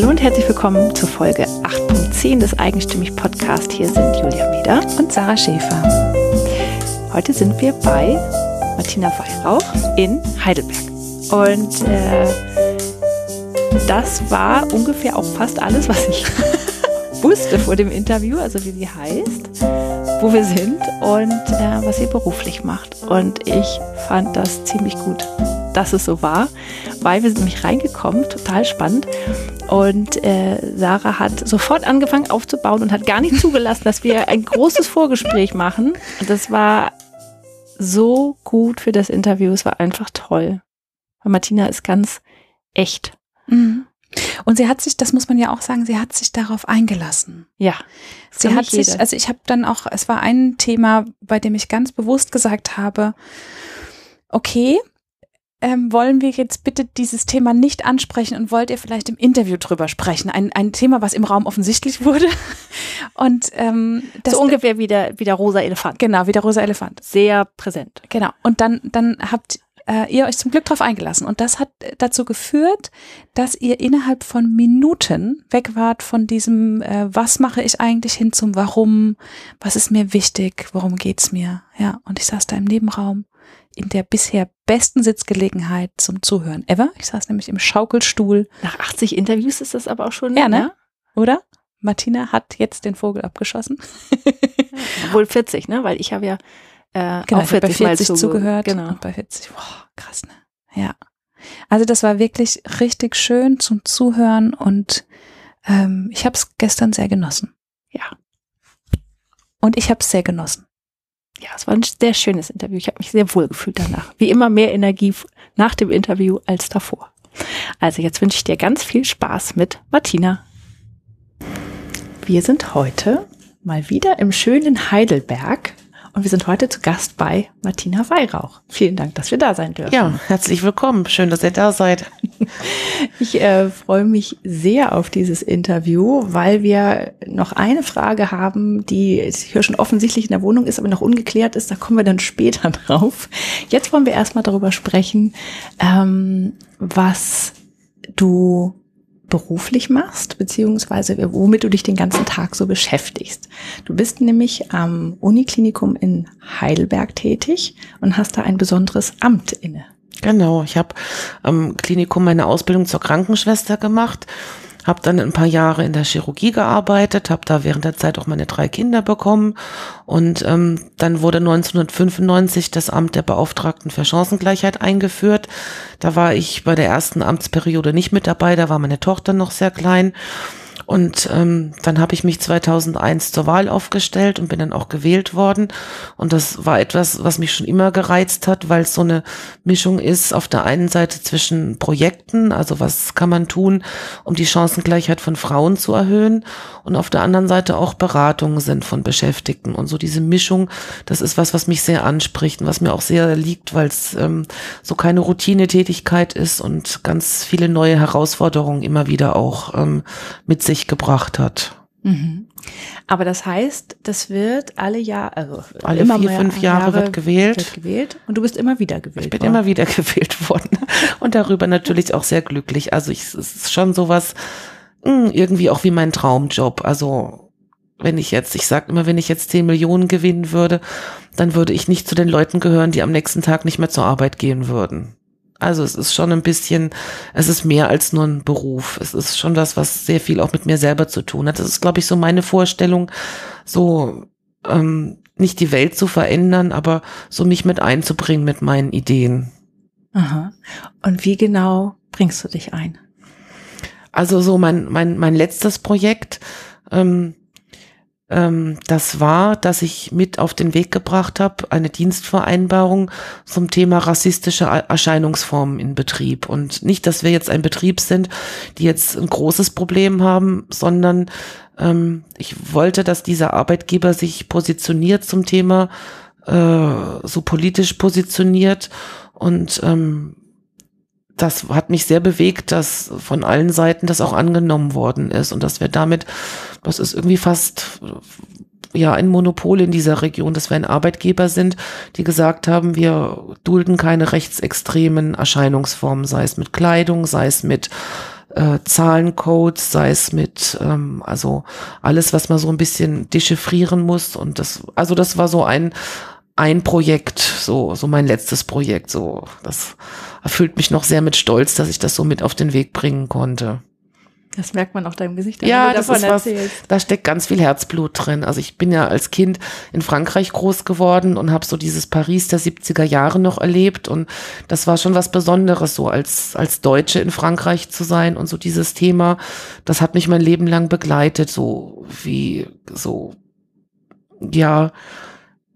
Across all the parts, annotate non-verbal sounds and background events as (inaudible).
Hallo und herzlich willkommen zur Folge 8.10 des Eigenstimmig Podcast. Hier sind Julia Meder und Sarah Schäfer. Heute sind wir bei Martina Weihrauch in Heidelberg. Und äh, das war ungefähr auch fast alles, was ich (laughs) wusste vor dem Interview, also wie sie heißt, wo wir sind und äh, was sie beruflich macht. Und ich fand das ziemlich gut, dass es so war, weil wir sind nämlich reingekommen, total spannend. Und äh, Sarah hat sofort angefangen aufzubauen und hat gar nicht zugelassen, dass wir ein großes Vorgespräch machen. Und das war so gut für das Interview. Es war einfach toll. Weil Martina ist ganz echt. Mhm. Und sie hat sich, das muss man ja auch sagen, sie hat sich darauf eingelassen. Ja. Sie hat sich, also ich habe dann auch, es war ein Thema, bei dem ich ganz bewusst gesagt habe, okay, ähm, wollen wir jetzt bitte dieses Thema nicht ansprechen und wollt ihr vielleicht im Interview drüber sprechen? Ein, ein Thema, was im Raum offensichtlich wurde. (laughs) Und ähm, das so ungefähr wie der, wie der rosa Elefant. Genau, wie der rosa Elefant. Sehr präsent. Genau. Und dann, dann habt äh, ihr euch zum Glück darauf eingelassen. Und das hat dazu geführt, dass ihr innerhalb von Minuten weg wart von diesem, äh, was mache ich eigentlich hin zum Warum, was ist mir wichtig, worum geht's mir. Ja, und ich saß da im Nebenraum in der bisher besten Sitzgelegenheit zum Zuhören ever. Ich saß nämlich im Schaukelstuhl. Nach 80 Interviews ist das aber auch schon. Ja, ne? ne? Oder? Martina hat jetzt den Vogel abgeschossen. (laughs) Wohl 40, ne? Weil ich habe ja äh, genau, auch 40, bei 40 mal zugehört. Genau. Und bei 40, boah, krass, ne? Ja. Also das war wirklich richtig schön zum Zuhören und ähm, ich habe es gestern sehr genossen. Ja. Und ich habe es sehr genossen ja, es war ein sehr schönes Interview. Ich habe mich sehr wohl gefühlt danach. Wie immer mehr Energie nach dem Interview als davor. Also jetzt wünsche ich dir ganz viel Spaß mit Martina. Wir sind heute mal wieder im schönen Heidelberg und wir sind heute zu Gast bei Martina Weihrauch. Vielen Dank, dass wir da sein dürfen. Ja, herzlich willkommen. Schön, dass ihr da seid. (laughs) Ich äh, freue mich sehr auf dieses Interview, weil wir noch eine Frage haben, die hier schon offensichtlich in der Wohnung ist, aber noch ungeklärt ist. Da kommen wir dann später (laughs) drauf. Jetzt wollen wir erstmal darüber sprechen, ähm, was du beruflich machst, beziehungsweise womit du dich den ganzen Tag so beschäftigst. Du bist nämlich am Uniklinikum in Heidelberg tätig und hast da ein besonderes Amt inne. Genau, ich habe am Klinikum meine Ausbildung zur Krankenschwester gemacht habe dann ein paar Jahre in der Chirurgie gearbeitet, habe da während der Zeit auch meine drei Kinder bekommen und ähm, dann wurde 1995 das Amt der Beauftragten für Chancengleichheit eingeführt. Da war ich bei der ersten Amtsperiode nicht mit dabei, da war meine Tochter noch sehr klein und ähm, dann habe ich mich 2001 zur Wahl aufgestellt und bin dann auch gewählt worden. Und das war etwas, was mich schon immer gereizt hat, weil es so eine Mischung ist auf der einen Seite zwischen Projekten, also was kann man tun, um die Chancengleichheit von Frauen zu erhöhen, und auf der anderen Seite auch Beratungen sind von Beschäftigten. Und so diese Mischung, das ist was, was mich sehr anspricht und was mir auch sehr liegt, weil es ähm, so keine Routinetätigkeit ist und ganz viele neue Herausforderungen immer wieder auch ähm, mit sich sich gebracht hat. Mhm. Aber das heißt, das wird alle Jahre, also alle vier, fünf Jahre, Jahre, wird gewählt. Wird gewählt und du bist immer wieder gewählt. Ich bin worden. immer wieder (laughs) gewählt worden und darüber natürlich auch sehr glücklich. Also ich, es ist schon sowas hm, irgendwie auch wie mein Traumjob. Also wenn ich jetzt, ich sag immer, wenn ich jetzt zehn Millionen gewinnen würde, dann würde ich nicht zu den Leuten gehören, die am nächsten Tag nicht mehr zur Arbeit gehen würden. Also es ist schon ein bisschen, es ist mehr als nur ein Beruf. Es ist schon das, was sehr viel auch mit mir selber zu tun hat. Das ist, glaube ich, so meine Vorstellung, so ähm, nicht die Welt zu verändern, aber so mich mit einzubringen mit meinen Ideen. Aha. Und wie genau bringst du dich ein? Also so mein, mein, mein letztes Projekt, ähm, ähm, das war, dass ich mit auf den Weg gebracht habe, eine Dienstvereinbarung zum Thema rassistische Erscheinungsformen in Betrieb. Und nicht, dass wir jetzt ein Betrieb sind, die jetzt ein großes Problem haben, sondern ähm, ich wollte, dass dieser Arbeitgeber sich positioniert zum Thema, äh, so politisch positioniert und ähm, das hat mich sehr bewegt, dass von allen Seiten das auch angenommen worden ist und dass wir damit, das ist irgendwie fast ja ein Monopol in dieser Region, dass wir ein Arbeitgeber sind, die gesagt haben, wir dulden keine rechtsextremen Erscheinungsformen, sei es mit Kleidung, sei es mit äh, Zahlencodes, sei es mit, ähm, also alles, was man so ein bisschen dechiffrieren muss. Und das, also das war so ein, ein Projekt, so, so mein letztes Projekt, so, das erfüllt mich noch sehr mit Stolz, dass ich das so mit auf den Weg bringen konnte. Das merkt man auch deinem Gesicht. Ja, das ist was, da steckt ganz viel Herzblut drin. Also ich bin ja als Kind in Frankreich groß geworden und habe so dieses Paris der 70er Jahre noch erlebt und das war schon was Besonderes, so als, als Deutsche in Frankreich zu sein und so dieses Thema, das hat mich mein Leben lang begleitet, so wie, so, ja,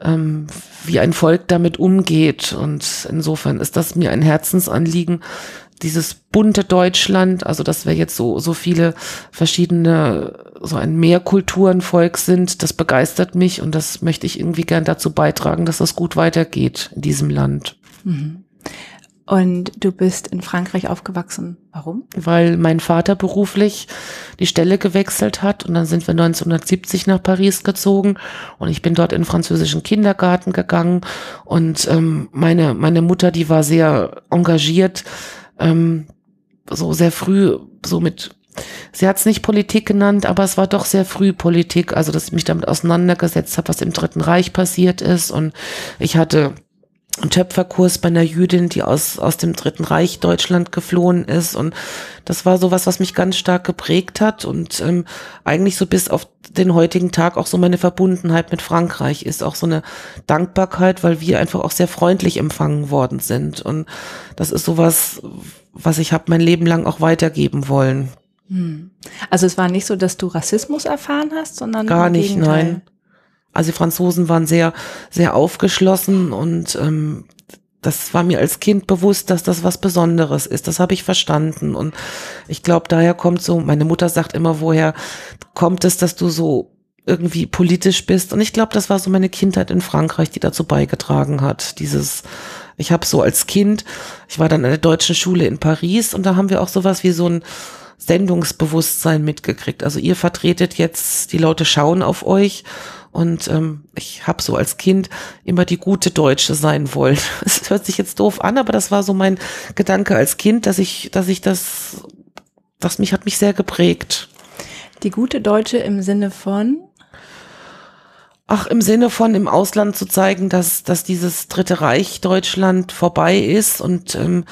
ähm, wie ein Volk damit umgeht und insofern ist das mir ein Herzensanliegen, dieses bunte Deutschland, also dass wir jetzt so, so viele verschiedene, so ein Mehrkulturenvolk sind, das begeistert mich und das möchte ich irgendwie gern dazu beitragen, dass das gut weitergeht in diesem Land. Mhm. Und du bist in Frankreich aufgewachsen. Warum? Weil mein Vater beruflich die Stelle gewechselt hat und dann sind wir 1970 nach Paris gezogen und ich bin dort in französischen Kindergarten gegangen und ähm, meine, meine Mutter, die war sehr engagiert ähm, so sehr früh, so mit, sie hat es nicht Politik genannt, aber es war doch sehr früh Politik, also dass ich mich damit auseinandergesetzt habe, was im Dritten Reich passiert ist. Und ich hatte Töpferkurs bei einer Jüdin, die aus, aus dem Dritten Reich Deutschland geflohen ist. Und das war sowas, was mich ganz stark geprägt hat und ähm, eigentlich so bis auf den heutigen Tag auch so meine Verbundenheit mit Frankreich ist. Auch so eine Dankbarkeit, weil wir einfach auch sehr freundlich empfangen worden sind. Und das ist sowas, was ich habe mein Leben lang auch weitergeben wollen. Hm. Also es war nicht so, dass du Rassismus erfahren hast, sondern gar nicht, nein. Also die Franzosen waren sehr, sehr aufgeschlossen und ähm, das war mir als Kind bewusst, dass das was Besonderes ist. Das habe ich verstanden. Und ich glaube, daher kommt so, meine Mutter sagt immer, woher kommt es, dass du so irgendwie politisch bist. Und ich glaube, das war so meine Kindheit in Frankreich, die dazu beigetragen hat. Dieses, ich habe so als Kind, ich war dann an der deutschen Schule in Paris und da haben wir auch sowas wie so ein Sendungsbewusstsein mitgekriegt. Also ihr vertretet jetzt, die Leute schauen auf euch und ähm, ich habe so als Kind immer die gute Deutsche sein wollen. (laughs) Es hört sich jetzt doof an, aber das war so mein Gedanke als Kind, dass ich, dass ich das, das mich hat mich sehr geprägt. Die gute Deutsche im Sinne von? Ach, im Sinne von im Ausland zu zeigen, dass, dass dieses Dritte Reich Deutschland vorbei ist und ähm,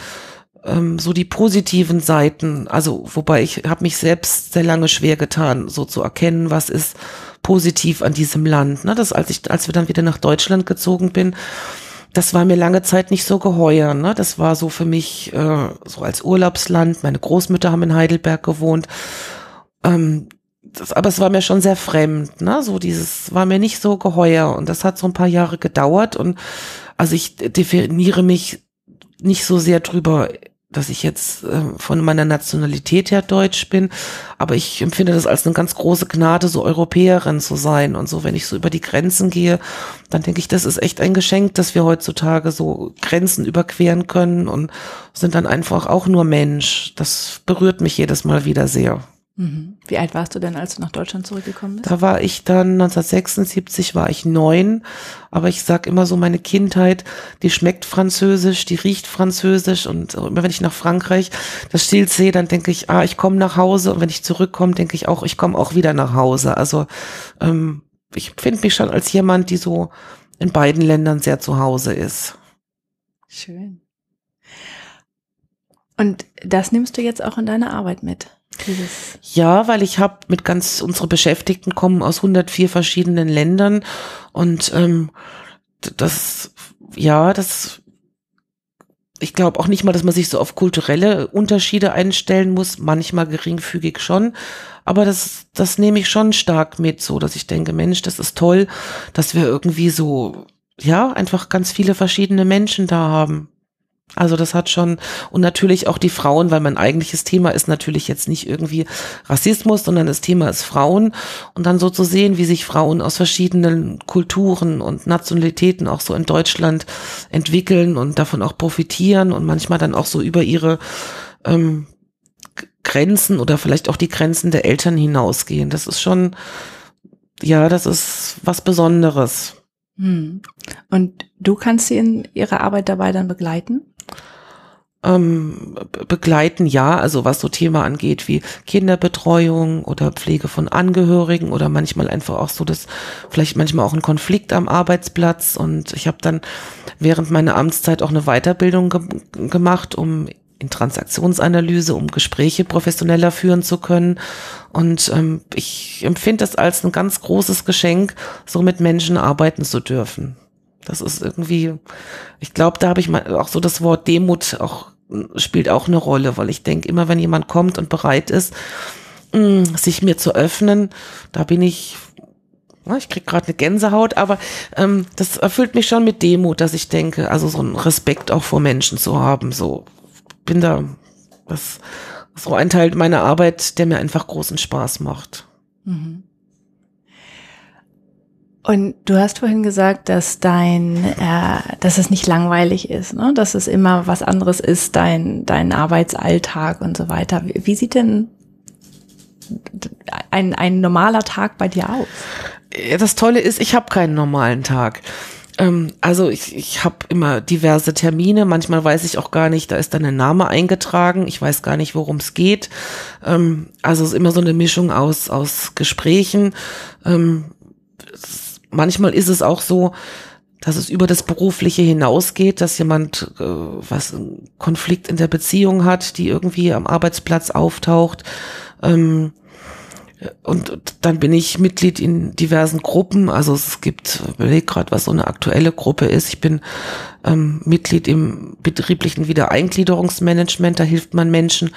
ähm, so die positiven Seiten, also wobei ich habe mich selbst sehr lange schwer getan, so zu erkennen, was ist positiv an diesem Land. Ne? Das, als ich, als wir dann wieder nach Deutschland gezogen bin, das war mir lange Zeit nicht so geheuer. Ne? Das war so für mich äh, so als Urlaubsland. Meine Großmütter haben in Heidelberg gewohnt. Ähm, das, aber es war mir schon sehr fremd. Ne? So dieses war mir nicht so geheuer und das hat so ein paar Jahre gedauert und also ich definiere mich nicht so sehr drüber dass ich jetzt äh, von meiner Nationalität her deutsch bin, aber ich empfinde das als eine ganz große Gnade, so Europäerin zu sein und so, wenn ich so über die Grenzen gehe, dann denke ich, das ist echt ein Geschenk, dass wir heutzutage so Grenzen überqueren können und sind dann einfach auch nur Mensch. Das berührt mich jedes Mal wieder sehr. Mhm. Wie alt warst du denn, als du nach Deutschland zurückgekommen bist? Da war ich dann 1976 war ich neun, aber ich sag immer so meine Kindheit, die schmeckt französisch, die riecht französisch und immer wenn ich nach Frankreich das Stil sehe, dann denke ich, ah, ich komme nach Hause und wenn ich zurückkomme, denke ich auch, ich komme auch wieder nach Hause. Also ähm, ich finde mich schon als jemand, die so in beiden Ländern sehr zu Hause ist. Schön. Und das nimmst du jetzt auch in deine Arbeit mit? Dieses ja, weil ich habe mit ganz, unsere Beschäftigten kommen aus 104 verschiedenen Ländern und ähm, das, ja, das, ich glaube auch nicht mal, dass man sich so auf kulturelle Unterschiede einstellen muss, manchmal geringfügig schon, aber das, das nehme ich schon stark mit, so dass ich denke, Mensch, das ist toll, dass wir irgendwie so, ja, einfach ganz viele verschiedene Menschen da haben. Also das hat schon, und natürlich auch die Frauen, weil mein eigentliches Thema ist natürlich jetzt nicht irgendwie Rassismus, sondern das Thema ist Frauen. Und dann so zu sehen, wie sich Frauen aus verschiedenen Kulturen und Nationalitäten auch so in Deutschland entwickeln und davon auch profitieren und manchmal dann auch so über ihre ähm, Grenzen oder vielleicht auch die Grenzen der Eltern hinausgehen. Das ist schon, ja, das ist was Besonderes. Hm. Und du kannst sie in ihrer Arbeit dabei dann begleiten? Ähm, begleiten, ja, also was so Thema angeht wie Kinderbetreuung oder Pflege von Angehörigen oder manchmal einfach auch so das, vielleicht manchmal auch ein Konflikt am Arbeitsplatz und ich habe dann während meiner Amtszeit auch eine Weiterbildung ge gemacht, um in Transaktionsanalyse, um Gespräche professioneller führen zu können. Und ähm, ich empfinde das als ein ganz großes Geschenk, so mit Menschen arbeiten zu dürfen. Das ist irgendwie, ich glaube, da habe ich mal auch so das Wort Demut auch spielt auch eine Rolle, weil ich denke, immer wenn jemand kommt und bereit ist, mh, sich mir zu öffnen, da bin ich, ich krieg gerade eine Gänsehaut, aber ähm, das erfüllt mich schon mit Demut, dass ich denke, also so einen Respekt auch vor Menschen zu haben. So bin da, das ist so ein Teil meiner Arbeit, der mir einfach großen Spaß macht. Mhm. Und du hast vorhin gesagt, dass dein, äh, dass es nicht langweilig ist, ne? dass es immer was anderes ist, dein, dein Arbeitsalltag und so weiter. Wie, wie sieht denn ein, ein normaler Tag bei dir aus? Das Tolle ist, ich habe keinen normalen Tag. Ähm, also ich, ich habe immer diverse Termine. Manchmal weiß ich auch gar nicht, da ist dann ein Name eingetragen. Ich weiß gar nicht, worum es geht. Ähm, also es ist immer so eine Mischung aus, aus Gesprächen. Manchmal ist es auch so, dass es über das Berufliche hinausgeht, dass jemand äh, was einen Konflikt in der Beziehung hat, die irgendwie am Arbeitsplatz auftaucht. Ähm, und dann bin ich Mitglied in diversen Gruppen. Also es gibt, überleg gerade, was so eine aktuelle Gruppe ist. Ich bin ähm, Mitglied im betrieblichen Wiedereingliederungsmanagement. Da hilft man Menschen,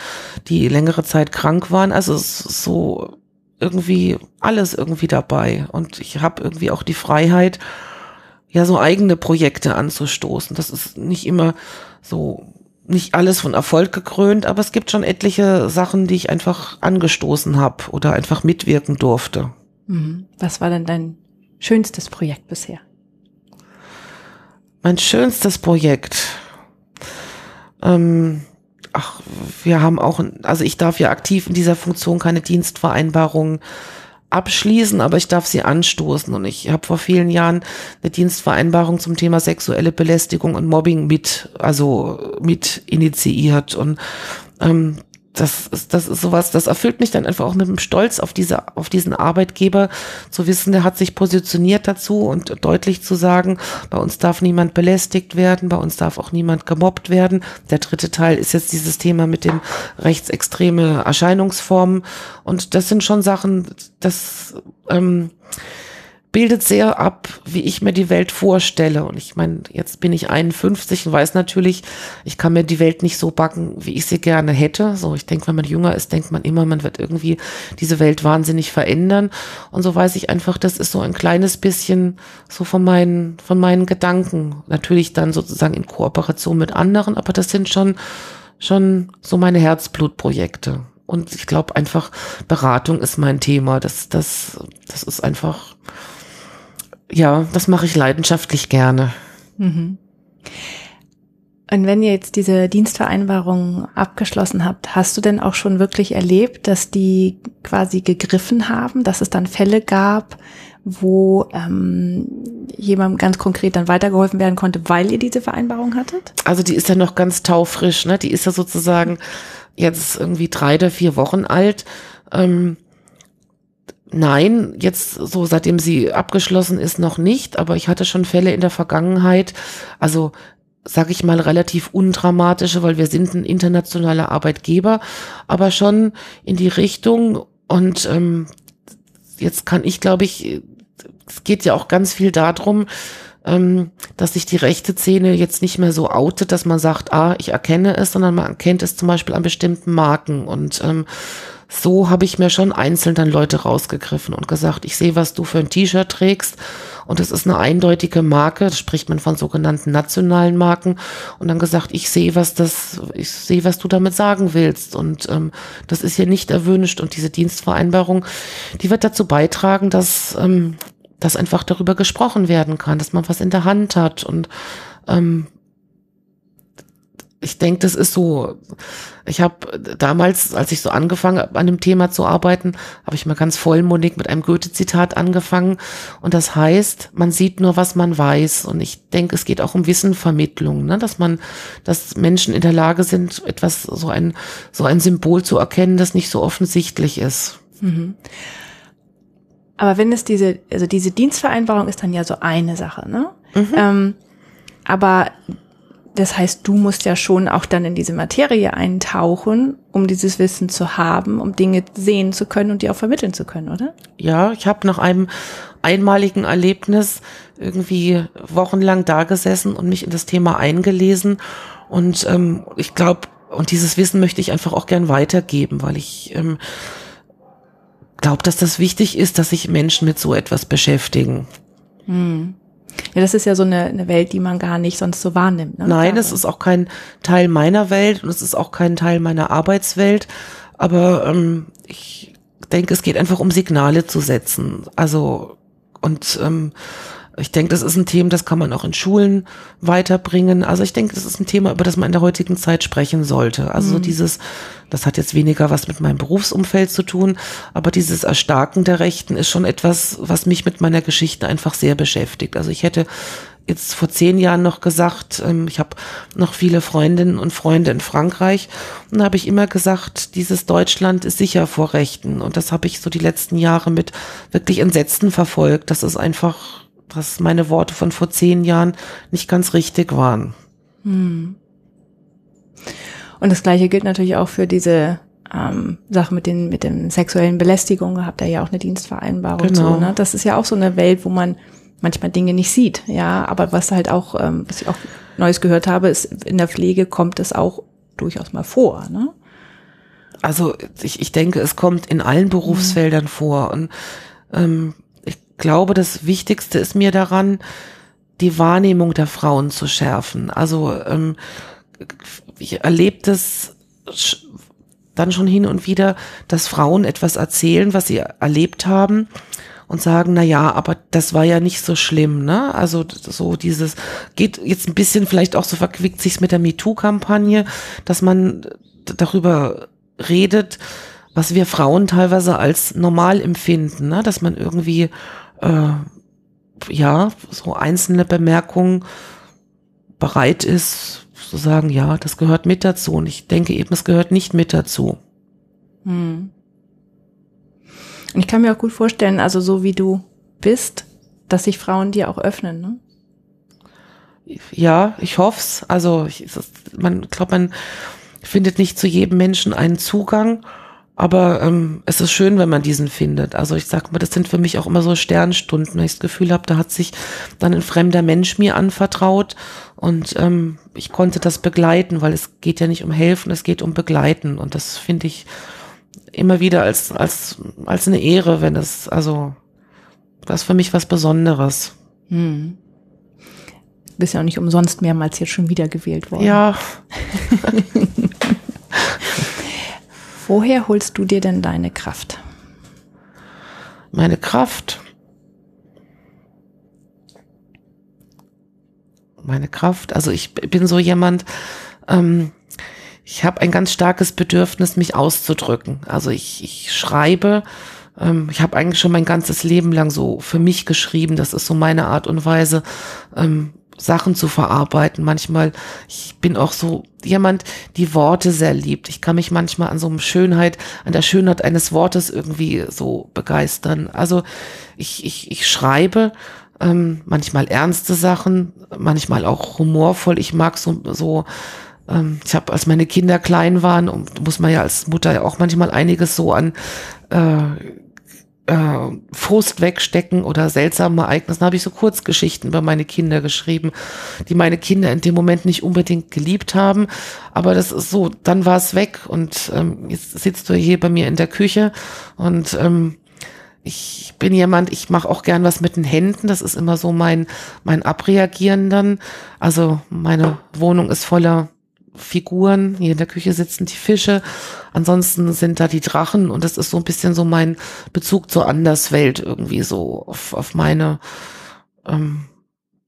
die längere Zeit krank waren. Also es ist so irgendwie alles irgendwie dabei. Und ich habe irgendwie auch die Freiheit, ja, so eigene Projekte anzustoßen. Das ist nicht immer so, nicht alles von Erfolg gekrönt, aber es gibt schon etliche Sachen, die ich einfach angestoßen habe oder einfach mitwirken durfte. Mhm. Was war denn dein schönstes Projekt bisher? Mein schönstes Projekt. Ähm, ach, wir haben auch, also ich darf ja aktiv in dieser Funktion keine Dienstvereinbarung abschließen, aber ich darf sie anstoßen. Und ich habe vor vielen Jahren eine Dienstvereinbarung zum Thema sexuelle Belästigung und Mobbing mit, also mit initiiert. Und ähm, das ist, das ist sowas, das erfüllt mich dann einfach auch mit dem Stolz auf diese, auf diesen Arbeitgeber zu wissen, der hat sich positioniert dazu und deutlich zu sagen, bei uns darf niemand belästigt werden, bei uns darf auch niemand gemobbt werden. Der dritte Teil ist jetzt dieses Thema mit den rechtsextreme Erscheinungsformen und das sind schon Sachen, das, ähm, bildet sehr ab, wie ich mir die Welt vorstelle. Und ich meine, jetzt bin ich 51 und weiß natürlich, ich kann mir die Welt nicht so backen, wie ich sie gerne hätte. So, ich denke, wenn man jünger ist, denkt man immer, man wird irgendwie diese Welt wahnsinnig verändern. Und so weiß ich einfach, das ist so ein kleines bisschen so von meinen, von meinen Gedanken. Natürlich dann sozusagen in Kooperation mit anderen, aber das sind schon, schon so meine Herzblutprojekte. Und ich glaube einfach, Beratung ist mein Thema. Das, das, das ist einfach, ja, das mache ich leidenschaftlich gerne. Mhm. Und wenn ihr jetzt diese Dienstvereinbarung abgeschlossen habt, hast du denn auch schon wirklich erlebt, dass die quasi gegriffen haben, dass es dann Fälle gab, wo ähm, jemandem ganz konkret dann weitergeholfen werden konnte, weil ihr diese Vereinbarung hattet? Also die ist ja noch ganz taufrisch, ne? Die ist ja sozusagen jetzt irgendwie drei oder vier Wochen alt. Ähm, Nein, jetzt so seitdem sie abgeschlossen ist noch nicht, aber ich hatte schon Fälle in der Vergangenheit, also sag ich mal relativ undramatische, weil wir sind ein internationaler Arbeitgeber, aber schon in die Richtung. Und ähm, jetzt kann ich, glaube ich, es geht ja auch ganz viel darum, ähm, dass sich die rechte Szene jetzt nicht mehr so outet, dass man sagt, ah, ich erkenne es, sondern man erkennt es zum Beispiel an bestimmten Marken. Und ähm, so habe ich mir schon einzeln dann Leute rausgegriffen und gesagt, ich sehe, was du für ein T-Shirt trägst. Und es ist eine eindeutige Marke, das spricht man von sogenannten nationalen Marken. Und dann gesagt, ich sehe, was das, ich sehe, was du damit sagen willst. Und ähm, das ist hier nicht erwünscht. Und diese Dienstvereinbarung, die wird dazu beitragen, dass ähm, dass einfach darüber gesprochen werden kann, dass man was in der Hand hat. Und ähm, ich denke, das ist so, ich habe damals, als ich so angefangen habe, an dem Thema zu arbeiten, habe ich mal ganz vollmundig mit einem Goethe-Zitat angefangen. Und das heißt, man sieht nur, was man weiß. Und ich denke, es geht auch um Wissenvermittlung, ne? dass man, dass Menschen in der Lage sind, etwas, so ein, so ein Symbol zu erkennen, das nicht so offensichtlich ist. Mhm. Aber wenn es diese, also diese Dienstvereinbarung ist dann ja so eine Sache, ne? Mhm. Ähm, aber das heißt, du musst ja schon auch dann in diese Materie eintauchen, um dieses Wissen zu haben, um Dinge sehen zu können und die auch vermitteln zu können, oder? Ja, ich habe nach einem einmaligen Erlebnis irgendwie wochenlang da gesessen und mich in das Thema eingelesen. Und ähm, ich glaube, und dieses Wissen möchte ich einfach auch gern weitergeben, weil ich ähm, glaube, dass das wichtig ist, dass sich Menschen mit so etwas beschäftigen. Hm. Ja, das ist ja so eine, eine Welt, die man gar nicht sonst so wahrnimmt. Ne? Nein, es ist auch kein Teil meiner Welt und es ist auch kein Teil meiner Arbeitswelt. Aber ähm, ich denke, es geht einfach um Signale zu setzen. Also und ähm, ich denke, das ist ein Thema, das kann man auch in Schulen weiterbringen. Also ich denke, das ist ein Thema, über das man in der heutigen Zeit sprechen sollte. Also mhm. dieses, das hat jetzt weniger was mit meinem Berufsumfeld zu tun, aber dieses Erstarken der Rechten ist schon etwas, was mich mit meiner Geschichte einfach sehr beschäftigt. Also ich hätte jetzt vor zehn Jahren noch gesagt, ähm, ich habe noch viele Freundinnen und Freunde in Frankreich und da habe ich immer gesagt, dieses Deutschland ist sicher vor Rechten und das habe ich so die letzten Jahre mit wirklich Entsetzen verfolgt. Das ist einfach dass meine Worte von vor zehn Jahren nicht ganz richtig waren. Hm. Und das Gleiche gilt natürlich auch für diese ähm, Sache mit den mit den sexuellen Belästigungen. Habt ihr ja auch eine Dienstvereinbarung genau. zu. Ne? Das ist ja auch so eine Welt, wo man manchmal Dinge nicht sieht. Ja, aber was halt auch, ähm, was ich auch Neues gehört habe, ist in der Pflege kommt es auch durchaus mal vor. Ne? Also ich, ich denke, es kommt in allen Berufsfeldern mhm. vor und ähm, glaube, das Wichtigste ist mir daran, die Wahrnehmung der Frauen zu schärfen. Also ähm, ich erlebe das dann schon hin und wieder, dass Frauen etwas erzählen, was sie erlebt haben und sagen, na ja, aber das war ja nicht so schlimm, ne? Also so dieses geht jetzt ein bisschen vielleicht auch so verquickt sich's mit der MeToo-Kampagne, dass man darüber redet, was wir Frauen teilweise als normal empfinden, ne? dass man irgendwie äh, ja, so einzelne Bemerkungen bereit ist zu sagen, ja, das gehört mit dazu. Und ich denke eben, es gehört nicht mit dazu. Hm. Und ich kann mir auch gut vorstellen, also so wie du bist, dass sich Frauen dir auch öffnen, ne? Ja, ich hoff's. Also ich, man glaube, man findet nicht zu jedem Menschen einen Zugang. Aber ähm, es ist schön, wenn man diesen findet. Also ich sag mal, das sind für mich auch immer so Sternstunden, wenn ich das Gefühl habe, da hat sich dann ein fremder Mensch mir anvertraut und ähm, ich konnte das begleiten, weil es geht ja nicht um helfen, es geht um begleiten. Und das finde ich immer wieder als, als, als eine Ehre, wenn es, also das ist für mich was Besonderes. Hm. bist ja auch nicht umsonst mehrmals jetzt schon wieder gewählt worden. Ja. (laughs) Woher holst du dir denn deine Kraft? Meine Kraft. Meine Kraft. Also ich bin so jemand, ähm, ich habe ein ganz starkes Bedürfnis, mich auszudrücken. Also ich, ich schreibe, ähm, ich habe eigentlich schon mein ganzes Leben lang so für mich geschrieben. Das ist so meine Art und Weise, ähm, Sachen zu verarbeiten. Manchmal, ich bin auch so jemand, die Worte sehr liebt. Ich kann mich manchmal an so einem Schönheit, an der Schönheit eines Wortes irgendwie so begeistern. Also ich, ich, ich schreibe ähm, manchmal ernste Sachen, manchmal auch humorvoll. Ich mag so, so ähm, ich habe, als meine Kinder klein waren, muss man ja als Mutter ja auch manchmal einiges so an äh, äh, Frust wegstecken oder seltsame Ereignisse, habe ich so Kurzgeschichten über meine Kinder geschrieben, die meine Kinder in dem Moment nicht unbedingt geliebt haben. Aber das ist so, dann war es weg und ähm, jetzt sitzt du hier bei mir in der Küche und ähm, ich bin jemand, ich mache auch gern was mit den Händen. Das ist immer so mein, mein Abreagieren dann. Also meine Wohnung ist voller Figuren. Hier in der Küche sitzen die Fische. Ansonsten sind da die Drachen und das ist so ein bisschen so mein Bezug zur Anderswelt irgendwie so auf, auf meine, ähm,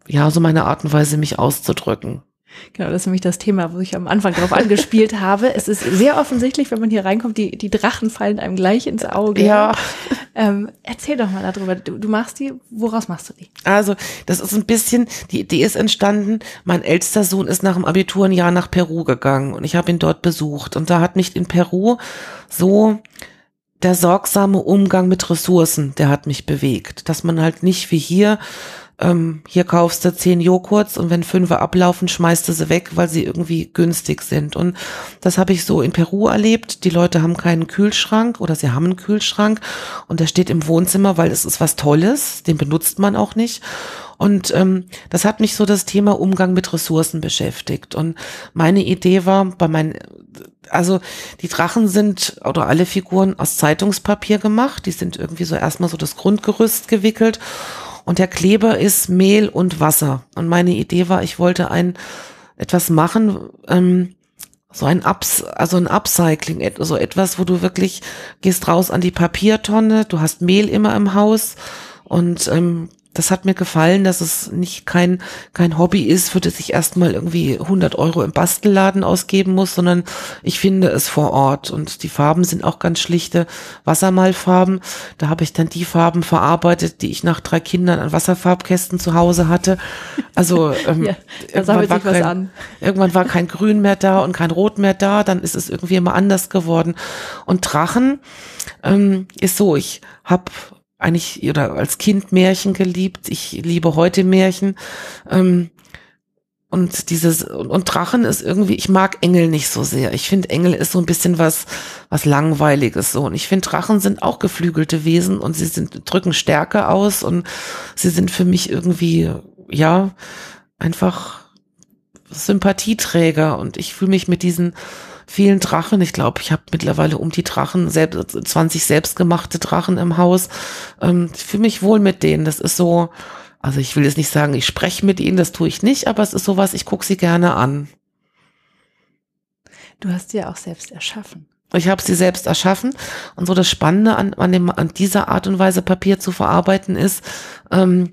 ja, so meine Art und Weise, mich auszudrücken. Genau, das ist nämlich das Thema, wo ich am Anfang darauf angespielt (laughs) habe. Es ist sehr offensichtlich, wenn man hier reinkommt, die, die Drachen fallen einem gleich ins Auge. Ja. Ähm, erzähl doch mal darüber. Du, du machst die, woraus machst du die? Also, das ist ein bisschen, die Idee ist entstanden, mein ältester Sohn ist nach dem Abitur ein Jahr nach Peru gegangen und ich habe ihn dort besucht. Und da hat mich in Peru so der sorgsame Umgang mit Ressourcen, der hat mich bewegt. Dass man halt nicht wie hier ähm, hier kaufst du zehn Joghurts und wenn fünf ablaufen, schmeißt du sie weg, weil sie irgendwie günstig sind. Und das habe ich so in Peru erlebt. Die Leute haben keinen Kühlschrank oder sie haben einen Kühlschrank und der steht im Wohnzimmer, weil es ist was Tolles, den benutzt man auch nicht. Und ähm, das hat mich so das Thema Umgang mit Ressourcen beschäftigt. Und meine Idee war, bei meinen, also die Drachen sind oder alle Figuren aus Zeitungspapier gemacht. Die sind irgendwie so erstmal so das Grundgerüst gewickelt. Und der Kleber ist Mehl und Wasser. Und meine Idee war, ich wollte ein etwas machen, ähm, so ein Ups, also ein Upcycling, so etwas, wo du wirklich gehst raus an die Papiertonne, du hast Mehl immer im Haus und ähm, das hat mir gefallen, dass es nicht kein, kein Hobby ist, für das ich erstmal irgendwie 100 Euro im Bastelladen ausgeben muss, sondern ich finde es vor Ort und die Farben sind auch ganz schlichte Wassermalfarben. Da habe ich dann die Farben verarbeitet, die ich nach drei Kindern an Wasserfarbkästen zu Hause hatte. Also (laughs) ähm, ja, irgendwann, war kein, irgendwann war kein Grün mehr da und kein Rot mehr da, dann ist es irgendwie immer anders geworden. Und Drachen ähm, ist so, ich habe eigentlich oder als Kind Märchen geliebt. Ich liebe heute Märchen. Ähm, und dieses und, und Drachen ist irgendwie, ich mag Engel nicht so sehr. Ich finde Engel ist so ein bisschen was was langweiliges so und ich finde Drachen sind auch geflügelte Wesen und sie sind drücken Stärke aus und sie sind für mich irgendwie ja einfach Sympathieträger und ich fühle mich mit diesen vielen Drachen. Ich glaube, ich habe mittlerweile um die Drachen, selbst, 20 selbstgemachte Drachen im Haus. Ähm, ich fühle mich wohl mit denen. Das ist so, also ich will jetzt nicht sagen, ich spreche mit ihnen, das tue ich nicht, aber es ist sowas, ich gucke sie gerne an. Du hast sie ja auch selbst erschaffen. Ich habe sie selbst erschaffen und so das Spannende an, an, dem, an dieser Art und Weise Papier zu verarbeiten ist, ähm,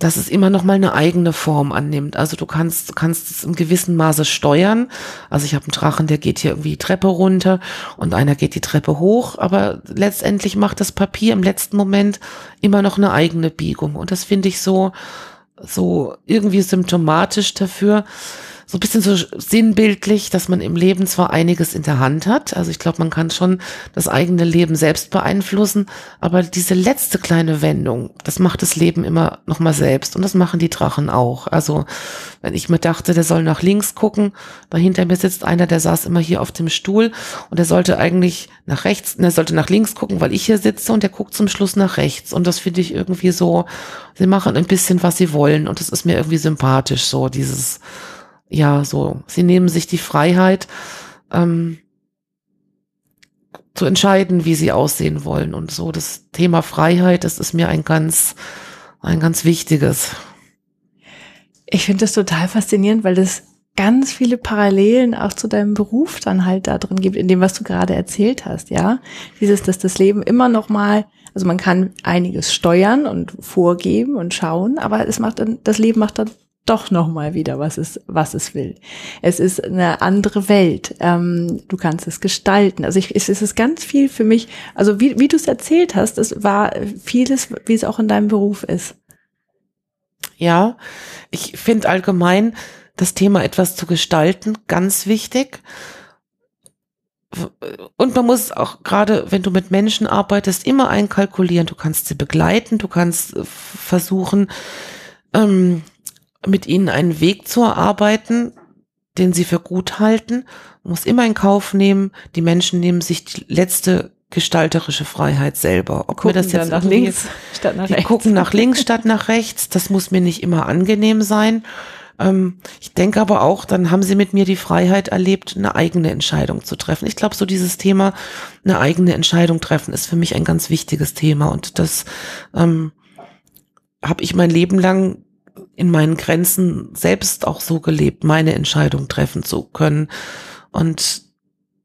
dass es immer noch mal eine eigene Form annimmt. Also du kannst, kannst es im gewissen Maße steuern. Also ich habe einen Drachen, der geht hier irgendwie die Treppe runter und einer geht die Treppe hoch, aber letztendlich macht das Papier im letzten Moment immer noch eine eigene Biegung. Und das finde ich so, so irgendwie symptomatisch dafür, so ein bisschen so sinnbildlich, dass man im Leben zwar einiges in der Hand hat, also ich glaube, man kann schon das eigene Leben selbst beeinflussen, aber diese letzte kleine Wendung, das macht das Leben immer noch mal selbst und das machen die Drachen auch. Also wenn ich mir dachte, der soll nach links gucken, dahinter mir sitzt einer, der saß immer hier auf dem Stuhl und der sollte eigentlich nach rechts, der sollte nach links gucken, weil ich hier sitze und der guckt zum Schluss nach rechts und das finde ich irgendwie so, sie machen ein bisschen, was sie wollen und das ist mir irgendwie sympathisch, so dieses ja, so, sie nehmen sich die Freiheit, ähm, zu entscheiden, wie sie aussehen wollen. Und so das Thema Freiheit, das ist mir ein ganz, ein ganz wichtiges. Ich finde das total faszinierend, weil es ganz viele Parallelen auch zu deinem Beruf dann halt da drin gibt, in dem, was du gerade erzählt hast, ja. Dieses, dass das Leben immer noch mal, also man kann einiges steuern und vorgeben und schauen, aber es macht dann, das Leben macht dann doch mal wieder, was es, was es will. Es ist eine andere Welt. Ähm, du kannst es gestalten. Also ich, es ist ganz viel für mich, also wie, wie du es erzählt hast, es war vieles, wie es auch in deinem Beruf ist. Ja, ich finde allgemein das Thema etwas zu gestalten ganz wichtig. Und man muss auch gerade, wenn du mit Menschen arbeitest, immer einkalkulieren. Du kannst sie begleiten, du kannst versuchen, ähm, mit ihnen einen Weg zu erarbeiten, den sie für gut halten, muss immer in Kauf nehmen, die Menschen nehmen sich die letzte gestalterische Freiheit selber. Ob gucken mir das jetzt nach links statt nach rechts. gucken nach links statt nach rechts, das muss mir nicht immer angenehm sein. Ähm, ich denke aber auch, dann haben sie mit mir die Freiheit erlebt, eine eigene Entscheidung zu treffen. Ich glaube, so dieses Thema, eine eigene Entscheidung treffen, ist für mich ein ganz wichtiges Thema und das ähm, habe ich mein Leben lang in meinen Grenzen selbst auch so gelebt, meine Entscheidung treffen zu können. Und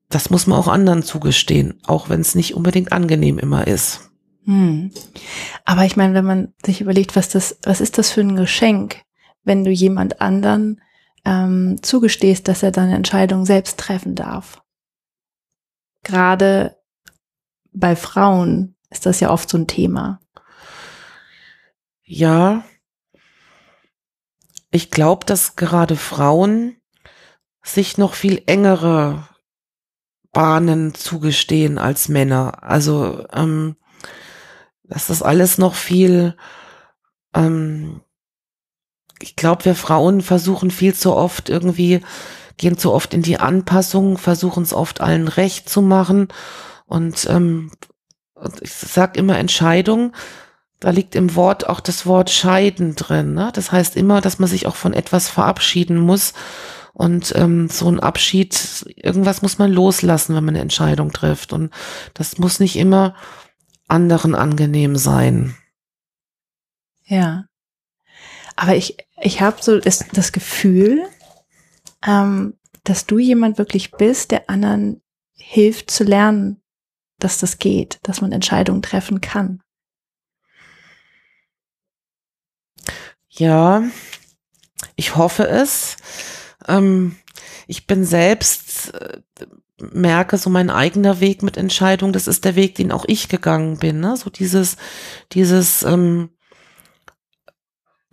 das muss man auch anderen zugestehen, auch wenn es nicht unbedingt angenehm immer ist. Hm. Aber ich meine, wenn man sich überlegt, was das, was ist das für ein Geschenk, wenn du jemand anderen ähm, zugestehst, dass er seine Entscheidung selbst treffen darf. Gerade bei Frauen ist das ja oft so ein Thema. Ja, ich glaube, dass gerade Frauen sich noch viel engere Bahnen zugestehen als Männer. Also, ähm, dass das alles noch viel, ähm, ich glaube, wir Frauen versuchen viel zu oft irgendwie, gehen zu oft in die Anpassung, versuchen es oft allen recht zu machen. Und ähm, ich sag immer Entscheidung, da liegt im Wort auch das Wort scheiden drin. Ne? Das heißt immer, dass man sich auch von etwas verabschieden muss. Und ähm, so ein Abschied, irgendwas muss man loslassen, wenn man eine Entscheidung trifft. Und das muss nicht immer anderen angenehm sein. Ja. Aber ich, ich habe so das, das Gefühl, ähm, dass du jemand wirklich bist, der anderen hilft zu lernen, dass das geht, dass man Entscheidungen treffen kann. Ja, ich hoffe es. Ähm, ich bin selbst, äh, merke so mein eigener Weg mit Entscheidungen, das ist der Weg, den auch ich gegangen bin. Ne? So dieses, dieses ähm,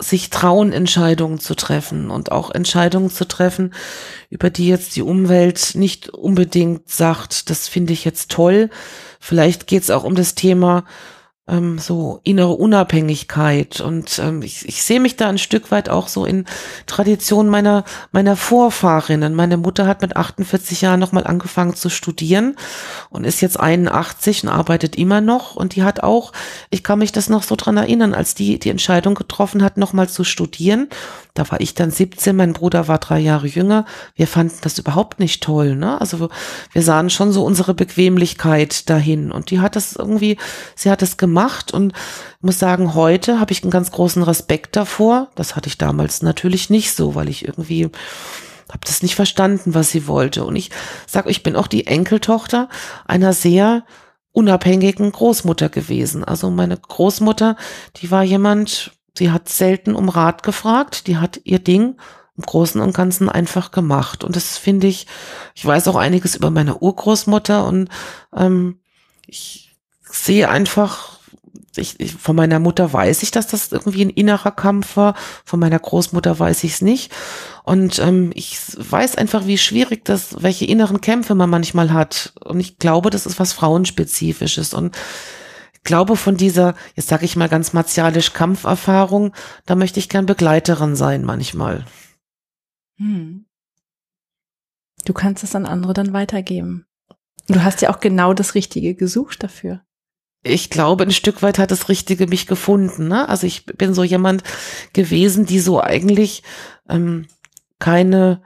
sich trauen, Entscheidungen zu treffen und auch Entscheidungen zu treffen, über die jetzt die Umwelt nicht unbedingt sagt, das finde ich jetzt toll. Vielleicht geht es auch um das Thema, ähm, so innere Unabhängigkeit und ähm, ich, ich sehe mich da ein Stück weit auch so in Tradition meiner meiner Vorfahrinnen. Meine Mutter hat mit 48 Jahren nochmal angefangen zu studieren und ist jetzt 81 und arbeitet immer noch und die hat auch, ich kann mich das noch so dran erinnern, als die die Entscheidung getroffen hat, nochmal zu studieren. Da war ich dann 17, mein Bruder war drei Jahre jünger. Wir fanden das überhaupt nicht toll, ne? Also wir sahen schon so unsere Bequemlichkeit dahin und die hat das irgendwie, sie hat es gemacht gemacht und muss sagen, heute habe ich einen ganz großen Respekt davor. Das hatte ich damals natürlich nicht so, weil ich irgendwie habe das nicht verstanden, was sie wollte. Und ich sage, ich bin auch die Enkeltochter einer sehr unabhängigen Großmutter gewesen. Also meine Großmutter, die war jemand, sie hat selten um Rat gefragt, die hat ihr Ding im Großen und Ganzen einfach gemacht. Und das finde ich, ich weiß auch einiges über meine Urgroßmutter und ähm, ich sehe einfach ich, ich, von meiner Mutter weiß ich, dass das irgendwie ein innerer Kampf war. Von meiner Großmutter weiß ich es nicht. Und ähm, ich weiß einfach, wie schwierig das, welche inneren Kämpfe man manchmal hat. Und ich glaube, das ist was Frauenspezifisches. Und ich glaube, von dieser, jetzt sage ich mal ganz martialisch Kampferfahrung, da möchte ich gern Begleiterin sein manchmal. Hm. Du kannst es an andere dann weitergeben. Du hast ja auch genau das Richtige gesucht dafür ich glaube, ein Stück weit hat das Richtige mich gefunden. Ne? Also ich bin so jemand gewesen, die so eigentlich ähm, keine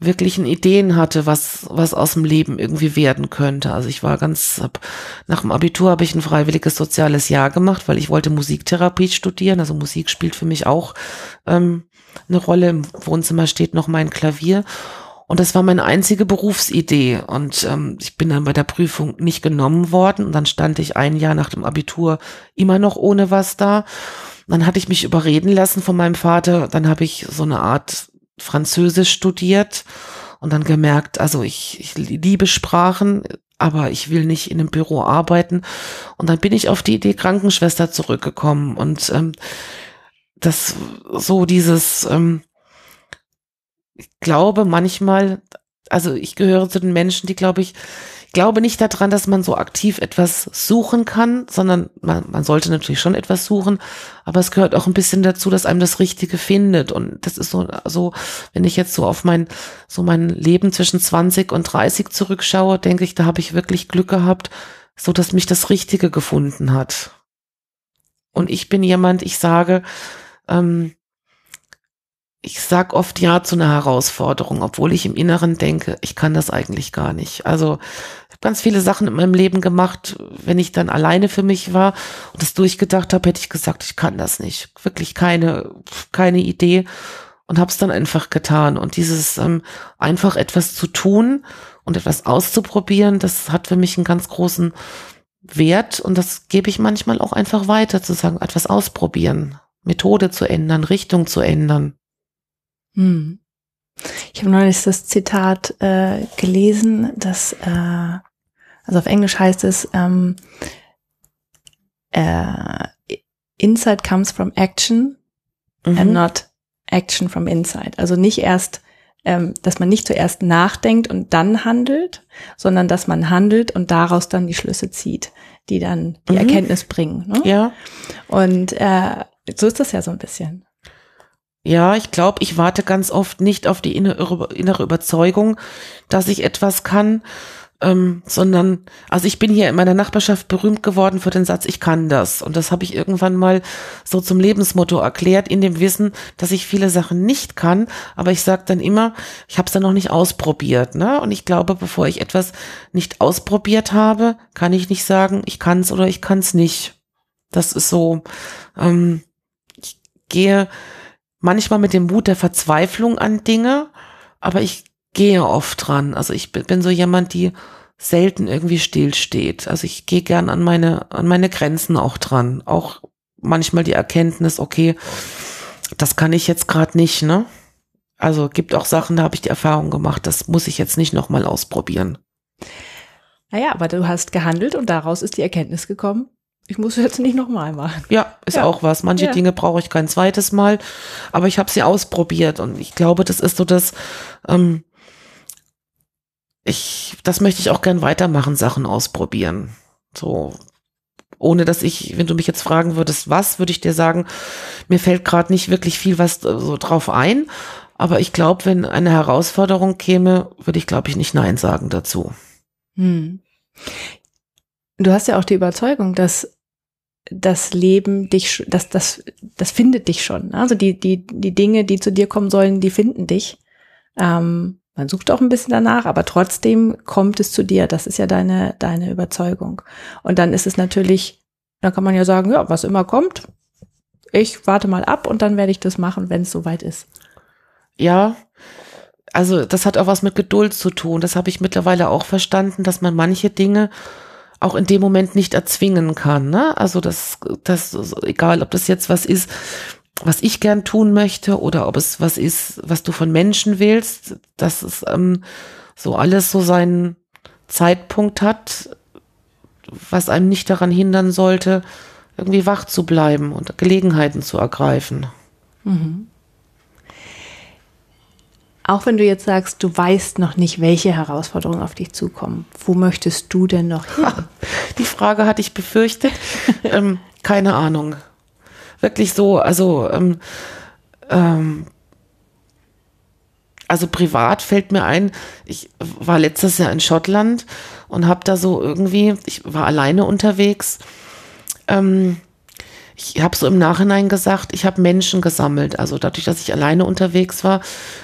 wirklichen Ideen hatte, was was aus dem Leben irgendwie werden könnte. Also ich war ganz hab, nach dem Abitur habe ich ein freiwilliges soziales Jahr gemacht, weil ich wollte Musiktherapie studieren. Also Musik spielt für mich auch ähm, eine Rolle. Im Wohnzimmer steht noch mein Klavier und das war meine einzige Berufsidee. Und ähm, ich bin dann bei der Prüfung nicht genommen worden. Und dann stand ich ein Jahr nach dem Abitur immer noch ohne was da. Und dann hatte ich mich überreden lassen von meinem Vater. Dann habe ich so eine Art Französisch studiert und dann gemerkt, also ich, ich liebe Sprachen, aber ich will nicht in einem Büro arbeiten. Und dann bin ich auf die Idee Krankenschwester zurückgekommen und ähm, das so dieses ähm, ich glaube manchmal, also ich gehöre zu den Menschen, die glaube ich, ich glaube nicht daran, dass man so aktiv etwas suchen kann, sondern man, man sollte natürlich schon etwas suchen, aber es gehört auch ein bisschen dazu, dass einem das Richtige findet. Und das ist so, so, wenn ich jetzt so auf mein, so mein Leben zwischen 20 und 30 zurückschaue, denke ich, da habe ich wirklich Glück gehabt, so dass mich das Richtige gefunden hat. Und ich bin jemand, ich sage, ähm, ich sag oft ja zu einer Herausforderung, obwohl ich im Inneren denke, ich kann das eigentlich gar nicht. Also ich habe ganz viele Sachen in meinem Leben gemacht, wenn ich dann alleine für mich war und das durchgedacht habe, hätte ich gesagt, ich kann das nicht. Wirklich keine, keine Idee und habe es dann einfach getan. Und dieses ähm, einfach etwas zu tun und etwas auszuprobieren, das hat für mich einen ganz großen Wert und das gebe ich manchmal auch einfach weiter, zu sagen, etwas ausprobieren, Methode zu ändern, Richtung zu ändern. Hm. Ich habe neulich das Zitat äh, gelesen, dass, äh, also auf Englisch heißt es, ähm, äh, Insight comes from action Mhm. and not action from inside. Also nicht erst, ähm, dass man nicht zuerst nachdenkt und dann handelt, sondern dass man handelt und daraus dann die Schlüsse zieht, die dann die Mhm. Erkenntnis bringen. Ne? Ja. Und äh, so ist das ja so ein bisschen. Ja, ich glaube, ich warte ganz oft nicht auf die innere, Überzeugung, dass ich etwas kann, ähm, sondern, also ich bin hier in meiner Nachbarschaft berühmt geworden für den Satz, ich kann das. Und das habe ich irgendwann mal so zum Lebensmotto erklärt, in dem Wissen, dass ich viele Sachen nicht kann, aber ich sage dann immer, ich habe es dann noch nicht ausprobiert. Ne? Und ich glaube, bevor ich etwas nicht ausprobiert habe, kann ich nicht sagen, ich kann es oder ich kann es nicht. Das ist so, ähm, ich gehe manchmal mit dem Mut der Verzweiflung an Dinge, aber ich gehe oft dran. Also ich bin so jemand, die selten irgendwie stillsteht. Also ich gehe gern an meine, an meine Grenzen auch dran. Auch manchmal die Erkenntnis, okay, das kann ich jetzt gerade nicht, ne? Also gibt auch Sachen, da habe ich die Erfahrung gemacht, das muss ich jetzt nicht nochmal ausprobieren. Naja, aber du hast gehandelt und daraus ist die Erkenntnis gekommen. Ich muss es jetzt nicht nochmal machen. Ja, ist Ja. auch was. Manche Ja. Dinge brauche ich kein zweites Mal, aber ich habe sie ausprobiert und ich glaube, das ist so das, ähm, ich, das möchte ich auch gern weitermachen, Sachen ausprobieren. So, ohne dass ich, wenn du mich jetzt fragen würdest, was, würde ich dir sagen, mir fällt gerade nicht wirklich viel was äh, so drauf ein. Aber ich glaube, wenn eine Herausforderung käme, würde ich, glaube ich, nicht Nein sagen dazu. Hm. Du hast ja auch die Überzeugung, dass das Leben dich, dass das, das findet dich schon. ne? Also die, die, die Dinge, die zu dir kommen sollen, die finden dich. Ähm, man sucht auch ein bisschen danach, aber trotzdem kommt es zu dir. Das ist ja deine, deine Überzeugung. Und dann ist es natürlich, da kann man ja sagen, ja, was immer kommt, ich warte mal ab und dann werde ich das machen, wenn es soweit ist. Ja, also das hat auch was mit Geduld zu tun. Das habe ich mittlerweile auch verstanden, dass man manche Dinge auch in dem Moment nicht erzwingen kann. Ne? Also das, das, egal, ob das jetzt was ist, was ich gern tun möchte oder ob es was ist, was du von Menschen willst, dass es ähm, so alles so seinen Zeitpunkt hat, was einem nicht daran hindern sollte, irgendwie wach zu bleiben und Gelegenheiten zu ergreifen. Auch wenn du jetzt sagst, du weißt noch nicht, welche Herausforderungen auf dich zukommen, wo möchtest du denn noch hin? Die Frage hatte ich befürchtet. (laughs) ähm, keine Ahnung. Wirklich so, also, ähm, ähm, also privat fällt mir ein, ich war letztes Jahr in Schottland und habe da so irgendwie, ich war alleine unterwegs. Ähm, ich habe so im Nachhinein gesagt, ich habe Menschen gesammelt. Also dadurch, dass ich alleine unterwegs war,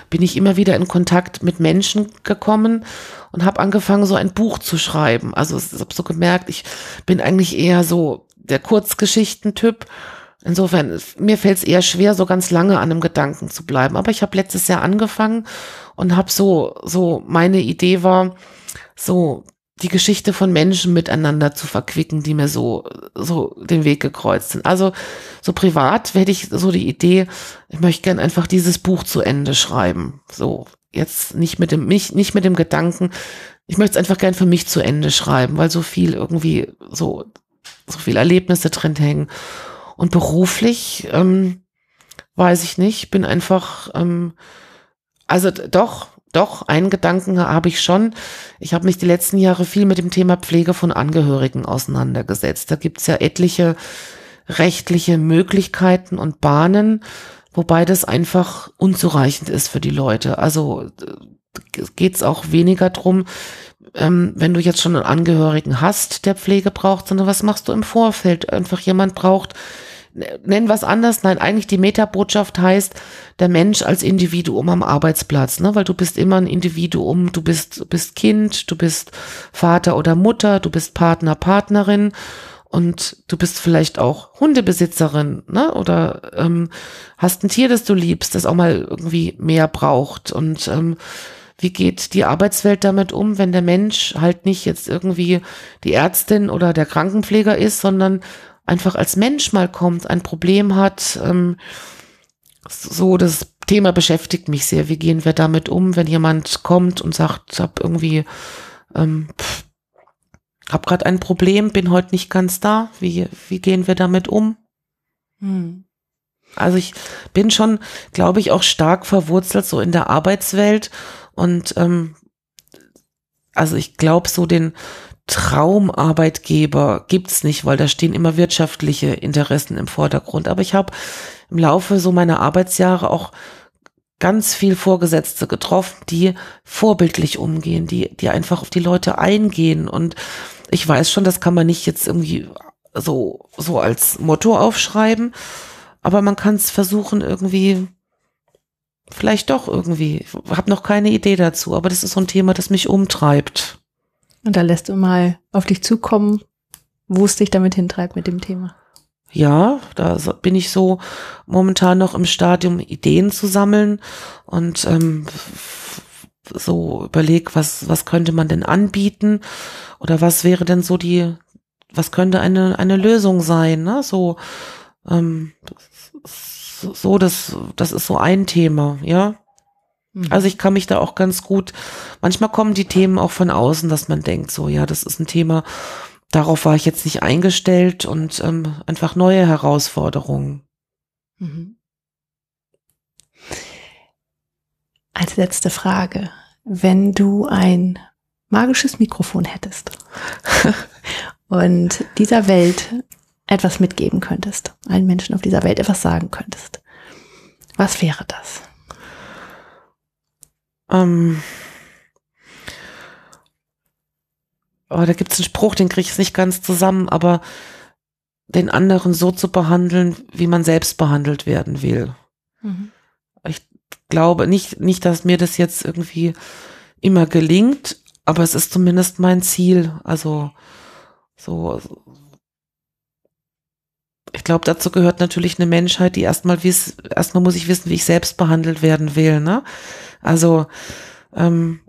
bin ich immer wieder in Kontakt mit Menschen gekommen und habe angefangen, so ein Buch zu schreiben. Also ich habe so gemerkt, ich bin eigentlich eher so der Kurzgeschichtentyp. Insofern, mir fällt es eher schwer, so ganz lange an einem Gedanken zu bleiben. Aber ich habe letztes Jahr angefangen und habe so, so, meine Idee war, so die Geschichte von Menschen miteinander zu verquicken, die mir so, so den Weg gekreuzt sind. Also so privat hätte ich so die Idee, ich möchte gern einfach dieses Buch zu Ende schreiben. So jetzt nicht mit dem, mich, nicht mit dem Gedanken, ich möchte es einfach gern für mich zu Ende schreiben, weil so viel irgendwie so, so viel Erlebnisse drin hängen. Und beruflich, ähm, weiß ich nicht, bin einfach, ähm, also doch, doch, einen Gedanken habe ich schon. Ich habe mich die letzten Jahre viel mit dem Thema Pflege von Angehörigen auseinandergesetzt. Da gibt's ja etliche rechtliche Möglichkeiten und Bahnen, wobei das einfach unzureichend ist für die Leute. Also geht es auch weniger drum, ähm, wenn du jetzt schon einen Angehörigen hast, der Pflege braucht, sondern was machst du im Vorfeld? Einfach jemand braucht, nennen was anders. Nein, eigentlich die Metabotschaft heißt, der Mensch als Individuum am Arbeitsplatz, ne? weil du bist immer ein Individuum, du bist, bist Kind, du bist Vater oder Mutter, du bist Partner, Partnerin und du bist vielleicht auch Hundebesitzerin, ne? Oder ähm, hast ein Tier, das du liebst, das auch mal irgendwie mehr braucht. Und ähm, wie geht die Arbeitswelt damit um, wenn der Mensch halt nicht jetzt irgendwie die Ärztin oder der Krankenpfleger ist, sondern einfach als Mensch mal kommt, ein Problem hat, ähm, so das, Thema beschäftigt mich sehr. Wie gehen wir damit um, wenn jemand kommt und sagt, hab irgendwie, ähm, pff, hab gerade ein Problem, bin heute nicht ganz da. Wie, wie gehen wir damit um? Hm. Also ich bin schon, glaube ich, auch stark verwurzelt so in der Arbeitswelt und ähm, also ich glaube, so den Traumarbeitgeber gibt's nicht, weil da stehen immer wirtschaftliche Interessen im Vordergrund. Aber ich habe im Laufe so meiner Arbeitsjahre auch ganz viel Vorgesetzte getroffen, die vorbildlich umgehen, die, die einfach auf die Leute eingehen. Und ich weiß schon, das kann man nicht jetzt irgendwie so, so als Motto aufschreiben, aber man kann es versuchen irgendwie, vielleicht doch irgendwie. Ich habe noch keine Idee dazu, aber das ist so ein Thema, das mich umtreibt. Und da lässt du mal auf dich zukommen, wo es dich damit hintreibt mit dem Thema. Ja, da bin ich so momentan noch im Stadium, Ideen zu sammeln und ähm, so überleg, was, was könnte man denn anbieten oder was wäre denn so die, was könnte eine, eine Lösung sein, ne? So, ähm, so, das, das ist so ein Thema, ja. Mhm. Also ich kann mich da auch ganz gut, manchmal kommen die Themen auch von außen, dass man denkt, so, ja, das ist ein Thema, darauf war ich jetzt nicht eingestellt und ähm, einfach neue Herausforderungen. Mhm. Als letzte Frage, wenn du ein magisches Mikrofon hättest (laughs) und dieser Welt etwas mitgeben könntest, allen Menschen auf dieser Welt etwas sagen könntest, was wäre das? Ähm, oh, da gibt es einen Spruch, den kriege ich nicht ganz zusammen, aber den anderen so zu behandeln, wie man selbst behandelt werden will. Mhm. Ich glaube nicht, nicht, dass mir das jetzt irgendwie immer gelingt, aber es ist zumindest mein Ziel. Also so, ich glaube, dazu gehört natürlich eine Menschheit, die erstmal wiss, erstmal muss ich wissen, wie ich selbst behandelt werden will. Ne? Also ähm,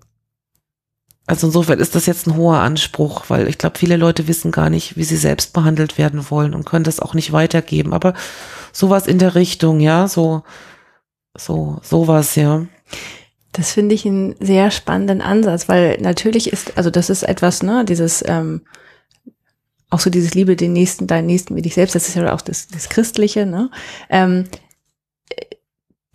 also insofern ist das jetzt ein hoher Anspruch, weil ich glaube, viele Leute wissen gar nicht, wie sie selbst behandelt werden wollen und können das auch nicht weitergeben. Aber sowas in der Richtung, ja, so, so, sowas, ja. Das finde ich einen sehr spannenden Ansatz, weil natürlich ist, also das ist etwas, ne, dieses, ähm, auch so dieses Liebe den Nächsten, deinen Nächsten wie dich selbst, das ist ja auch das, das Christliche, ne? Ähm,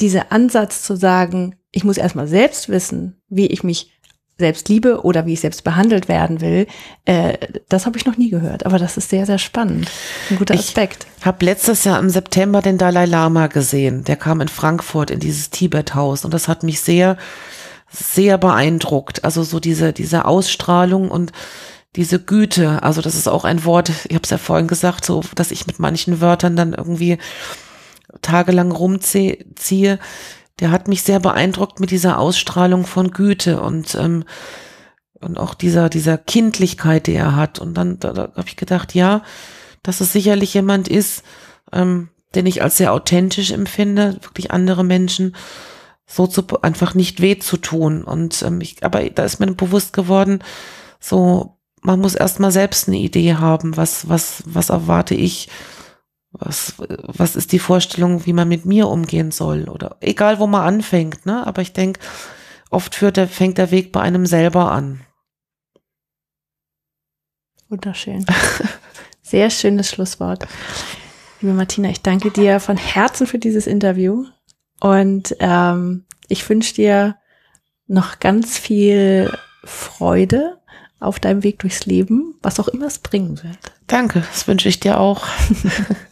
dieser Ansatz zu sagen, ich muss erstmal selbst wissen, wie ich mich selbst liebe oder wie ich selbst behandelt werden will, äh, das habe ich noch nie gehört. Aber das ist sehr, sehr spannend. Ein guter Aspekt. Ich habe letztes Jahr im September den Dalai Lama gesehen. Der kam in Frankfurt in dieses Tibet-Haus und das hat mich sehr, sehr beeindruckt. Also so diese, diese Ausstrahlung und diese Güte. Also das ist auch ein Wort, ich habe es ja vorhin gesagt, so dass ich mit manchen Wörtern dann irgendwie tagelang rumziehe der hat mich sehr beeindruckt mit dieser Ausstrahlung von Güte und ähm, und auch dieser dieser Kindlichkeit, die er hat. Und dann da, da habe ich gedacht, ja, dass es sicherlich jemand ist, ähm, den ich als sehr authentisch empfinde, wirklich andere Menschen so zu einfach nicht weh zu tun. Und ähm, ich, aber da ist mir bewusst geworden, so man muss erstmal selbst eine Idee haben, was was was erwarte ich was, was ist die Vorstellung, wie man mit mir umgehen soll? Oder egal, wo man anfängt, ne? Aber ich denke, oft führt der, fängt der Weg bei einem selber an. Wunderschön. (laughs) Sehr schönes Schlusswort. Liebe Martina, ich danke dir von Herzen für dieses Interview und ähm, ich wünsche dir noch ganz viel Freude auf deinem Weg durchs Leben, was auch immer es bringen wird. Danke, das wünsche ich dir auch. (laughs)